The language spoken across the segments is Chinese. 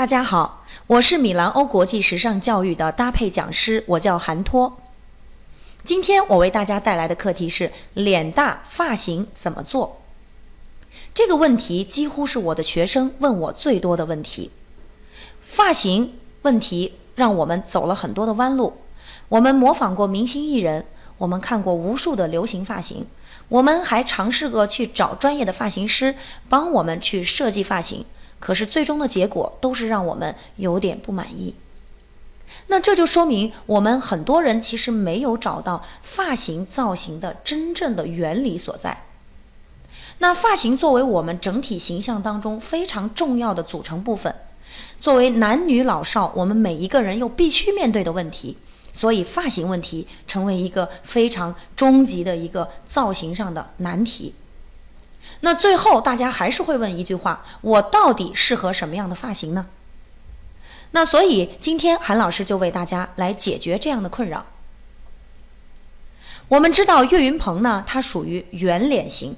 大家好，我是米兰欧国际时尚教育的搭配讲师，我叫韩托。今天我为大家带来的课题是脸大发型怎么做？这个问题几乎是我的学生问我最多的问题。发型问题让我们走了很多的弯路，我们模仿过明星艺人，我们看过无数的流行发型，我们还尝试过去找专业的发型师帮我们去设计发型。可是最终的结果都是让我们有点不满意。那这就说明我们很多人其实没有找到发型造型的真正的原理所在。那发型作为我们整体形象当中非常重要的组成部分，作为男女老少我们每一个人又必须面对的问题，所以发型问题成为一个非常终极的一个造型上的难题。那最后，大家还是会问一句话：我到底适合什么样的发型呢？那所以今天韩老师就为大家来解决这样的困扰。我们知道岳云鹏呢，他属于圆脸型，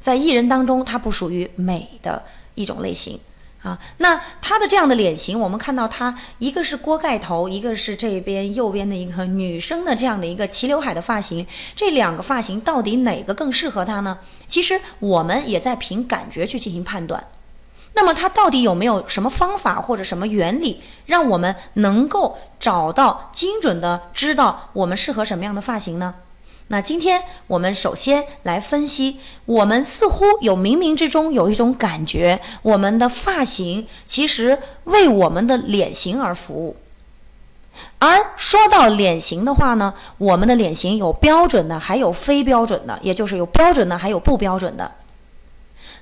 在艺人当中，他不属于美的一种类型。啊，那她的这样的脸型，我们看到她一个是锅盖头，一个是这边右边的一个女生的这样的一个齐刘海的发型，这两个发型到底哪个更适合她呢？其实我们也在凭感觉去进行判断。那么她到底有没有什么方法或者什么原理，让我们能够找到精准的知道我们适合什么样的发型呢？那今天我们首先来分析，我们似乎有冥冥之中有一种感觉，我们的发型其实为我们的脸型而服务。而说到脸型的话呢，我们的脸型有标准的，还有非标准的，也就是有标准的，还有不标准的。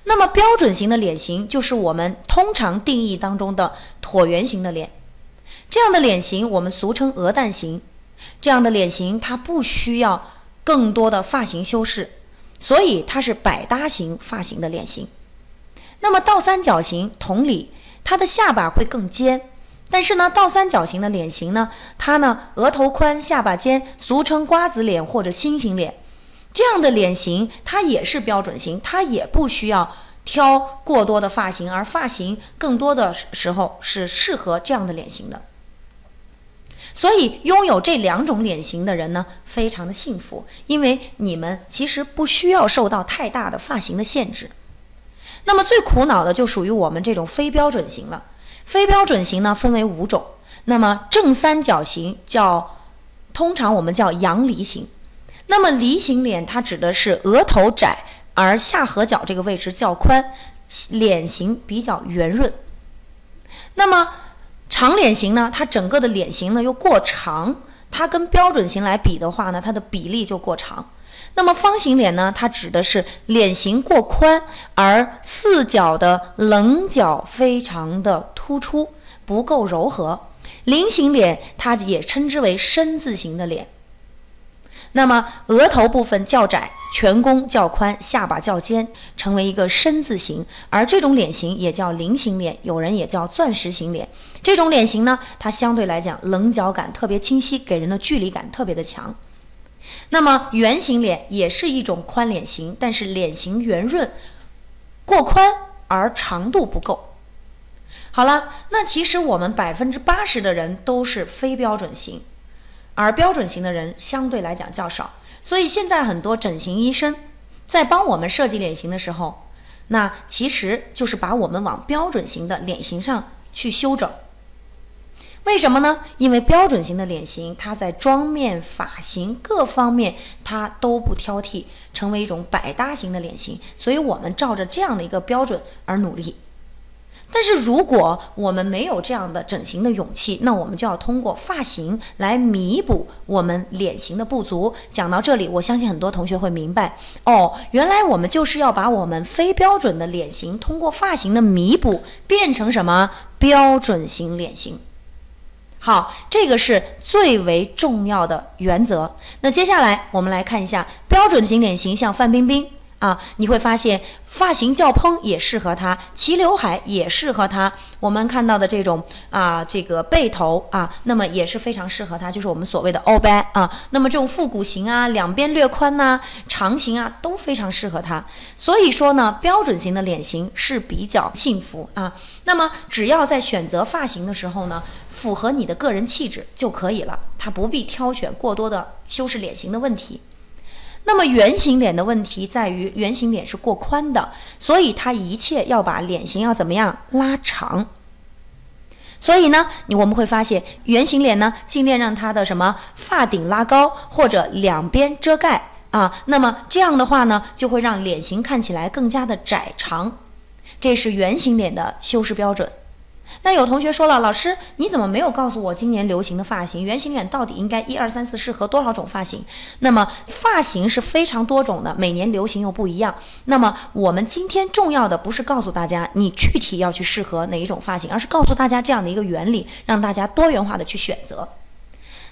那么标准型的脸型就是我们通常定义当中的椭圆形的脸，这样的脸型我们俗称鹅蛋型。这样的脸型它不需要。更多的发型修饰，所以它是百搭型发型的脸型。那么倒三角形，同理，它的下巴会更尖。但是呢，倒三角形的脸型呢，它呢额头宽，下巴尖，俗称瓜子脸或者星星脸。这样的脸型它也是标准型，它也不需要挑过多的发型，而发型更多的时候是适合这样的脸型的。所以，拥有这两种脸型的人呢，非常的幸福，因为你们其实不需要受到太大的发型的限制。那么，最苦恼的就属于我们这种非标准型了。非标准型呢，分为五种。那么，正三角形叫，通常我们叫阳梨型。那么，梨形脸它指的是额头窄，而下颌角这个位置较宽，脸型比较圆润。那么，长脸型呢，它整个的脸型呢又过长，它跟标准型来比的话呢，它的比例就过长。那么方形脸呢，它指的是脸型过宽，而四角的棱角非常的突出，不够柔和。菱形脸它也称之为深字形的脸。那么额头部分较窄，颧弓较宽，下巴较尖，成为一个深字形。而这种脸型也叫菱形脸，有人也叫钻石型脸。这种脸型呢，它相对来讲棱角感特别清晰，给人的距离感特别的强。那么圆形脸也是一种宽脸型，但是脸型圆润，过宽而长度不够。好了，那其实我们百分之八十的人都是非标准型。而标准型的人相对来讲较少，所以现在很多整形医生在帮我们设计脸型的时候，那其实就是把我们往标准型的脸型上去修整。为什么呢？因为标准型的脸型，它在妆面、发型各方面它都不挑剔，成为一种百搭型的脸型，所以我们照着这样的一个标准而努力。但是如果我们没有这样的整形的勇气，那我们就要通过发型来弥补我们脸型的不足。讲到这里，我相信很多同学会明白哦，原来我们就是要把我们非标准的脸型通过发型的弥补，变成什么标准型脸型。好，这个是最为重要的原则。那接下来我们来看一下标准型脸型，像范冰冰啊，你会发现发型较蓬也适合他，齐刘海也适合他。我们看到的这种啊，这个背头啊，那么也是非常适合他，就是我们所谓的欧巴啊。那么这种复古型啊，两边略宽呐，长型啊，都非常适合他。所以说呢，标准型的脸型是比较幸福啊。那么只要在选择发型的时候呢，符合你的个人气质就可以了，他不必挑选过多的修饰脸型的问题。那么圆形脸的问题在于，圆形脸是过宽的，所以它一切要把脸型要怎么样拉长。所以呢，我们会发现，圆形脸呢，尽量让它的什么发顶拉高，或者两边遮盖啊。那么这样的话呢，就会让脸型看起来更加的窄长。这是圆形脸的修饰标准。那有同学说了，老师你怎么没有告诉我今年流行的发型？圆形脸到底应该一二三四适合多少种发型？那么发型是非常多种的，每年流行又不一样。那么我们今天重要的不是告诉大家你具体要去适合哪一种发型，而是告诉大家这样的一个原理，让大家多元化的去选择。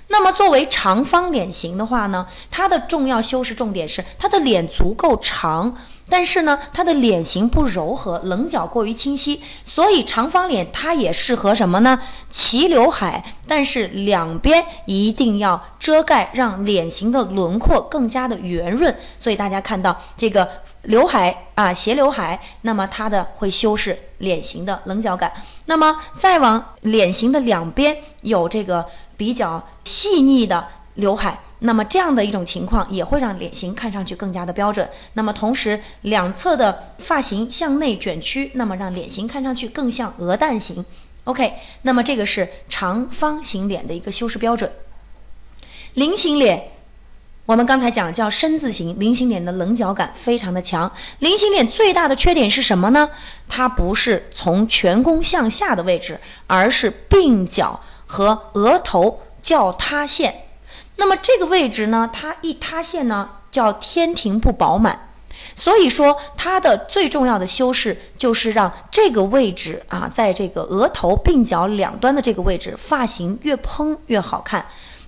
那么作为长方脸型的话呢，它的重要修饰重点是它的脸足够长。但是呢，它的脸型不柔和，棱角过于清晰，所以长方脸它也适合什么呢？齐刘海，但是两边一定要遮盖，让脸型的轮廓更加的圆润。所以大家看到这个刘海啊，斜刘海，那么它的会修饰脸型的棱角感。那么再往脸型的两边有这个比较细腻的刘海。那么这样的一种情况也会让脸型看上去更加的标准。那么同时两侧的发型向内卷曲，那么让脸型看上去更像鹅蛋型。OK，那么这个是长方形脸的一个修饰标准。菱形脸，我们刚才讲叫深字形，菱形脸的棱角感非常的强。菱形脸最大的缺点是什么呢？它不是从颧弓向下的位置，而是鬓角和额头叫塌陷。那么这个位置呢，它一塌陷呢，叫天庭不饱满，所以说它的最重要的修饰就是让这个位置啊，在这个额头鬓角两端的这个位置，发型越蓬越好看。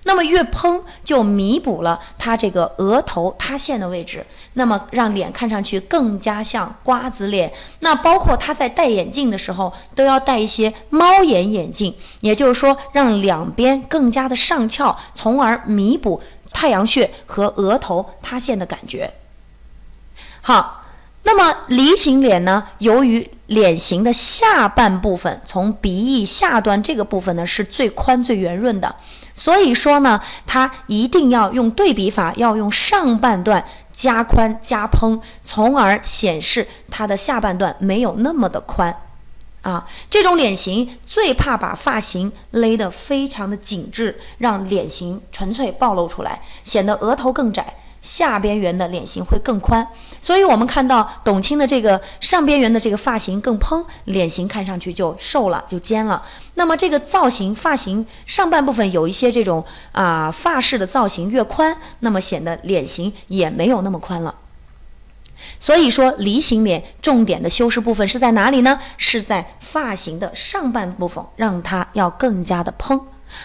那么越嘭就弥补了它这个额头塌陷的位置，那么让脸看上去更加像瓜子脸。那包括他在戴眼镜的时候都要戴一些猫眼眼镜，也就是说让两边更加的上翘，从而弥补太阳穴和额头塌陷的感觉。好，那么梨形脸呢？由于脸型的下半部分从鼻翼下端这个部分呢是最宽最圆润的。所以说呢，它一定要用对比法，要用上半段加宽加蓬，从而显示它的下半段没有那么的宽，啊，这种脸型最怕把发型勒得非常的紧致，让脸型纯粹暴露出来，显得额头更窄。下边缘的脸型会更宽，所以我们看到董卿的这个上边缘的这个发型更蓬，脸型看上去就瘦了，就尖了。那么这个造型发型上半部分有一些这种啊发饰的造型越宽，那么显得脸型也没有那么宽了。所以说梨形脸重点的修饰部分是在哪里呢？是在发型的上半部分，让它要更加的蓬。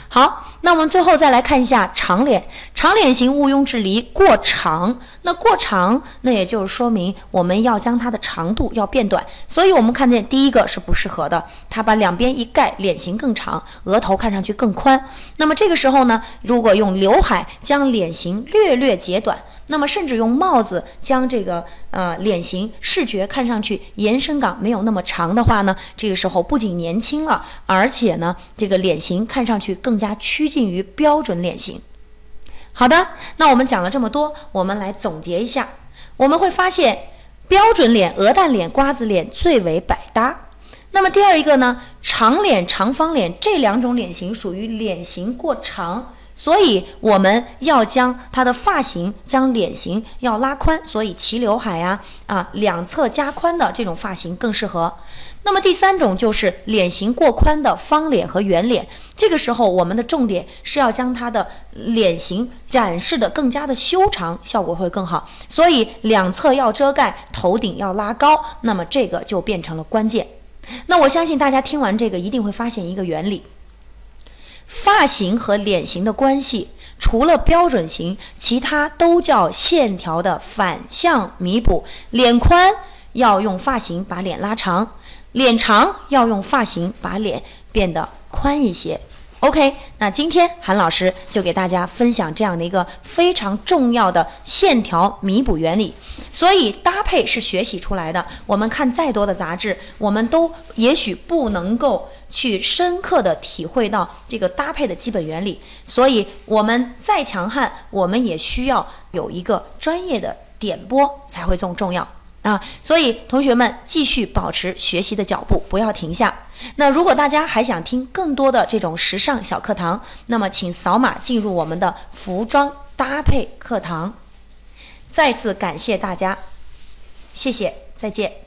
好，那我们最后再来看一下长脸，长脸型毋庸置疑过长。那过长，那也就是说明我们要将它的长度要变短。所以我们看见第一个是不适合的，它把两边一盖，脸型更长，额头看上去更宽。那么这个时候呢，如果用刘海将脸型略略截短。那么，甚至用帽子将这个呃脸型视觉看上去延伸感没有那么长的话呢，这个时候不仅年轻了，而且呢，这个脸型看上去更加趋近于标准脸型。好的，那我们讲了这么多，我们来总结一下，我们会发现标准脸、鹅蛋脸、瓜子脸最为百搭。那么第二一个呢，长脸、长方脸这两种脸型属于脸型过长。所以我们要将它的发型、将脸型要拉宽，所以齐刘海呀，啊，两侧加宽的这种发型更适合。那么第三种就是脸型过宽的方脸和圆脸，这个时候我们的重点是要将它的脸型展示的更加的修长，效果会更好。所以两侧要遮盖，头顶要拉高，那么这个就变成了关键。那我相信大家听完这个一定会发现一个原理。发型和脸型的关系，除了标准型，其他都叫线条的反向弥补。脸宽要用发型把脸拉长，脸长要用发型把脸变得宽一些。OK，那今天韩老师就给大家分享这样的一个非常重要的线条弥补原理。所以搭配是学习出来的。我们看再多的杂志，我们都也许不能够去深刻的体会到这个搭配的基本原理。所以我们再强悍，我们也需要有一个专业的点拨才会更重要。啊，所以同学们继续保持学习的脚步，不要停下。那如果大家还想听更多的这种时尚小课堂，那么请扫码进入我们的服装搭配课堂。再次感谢大家，谢谢，再见。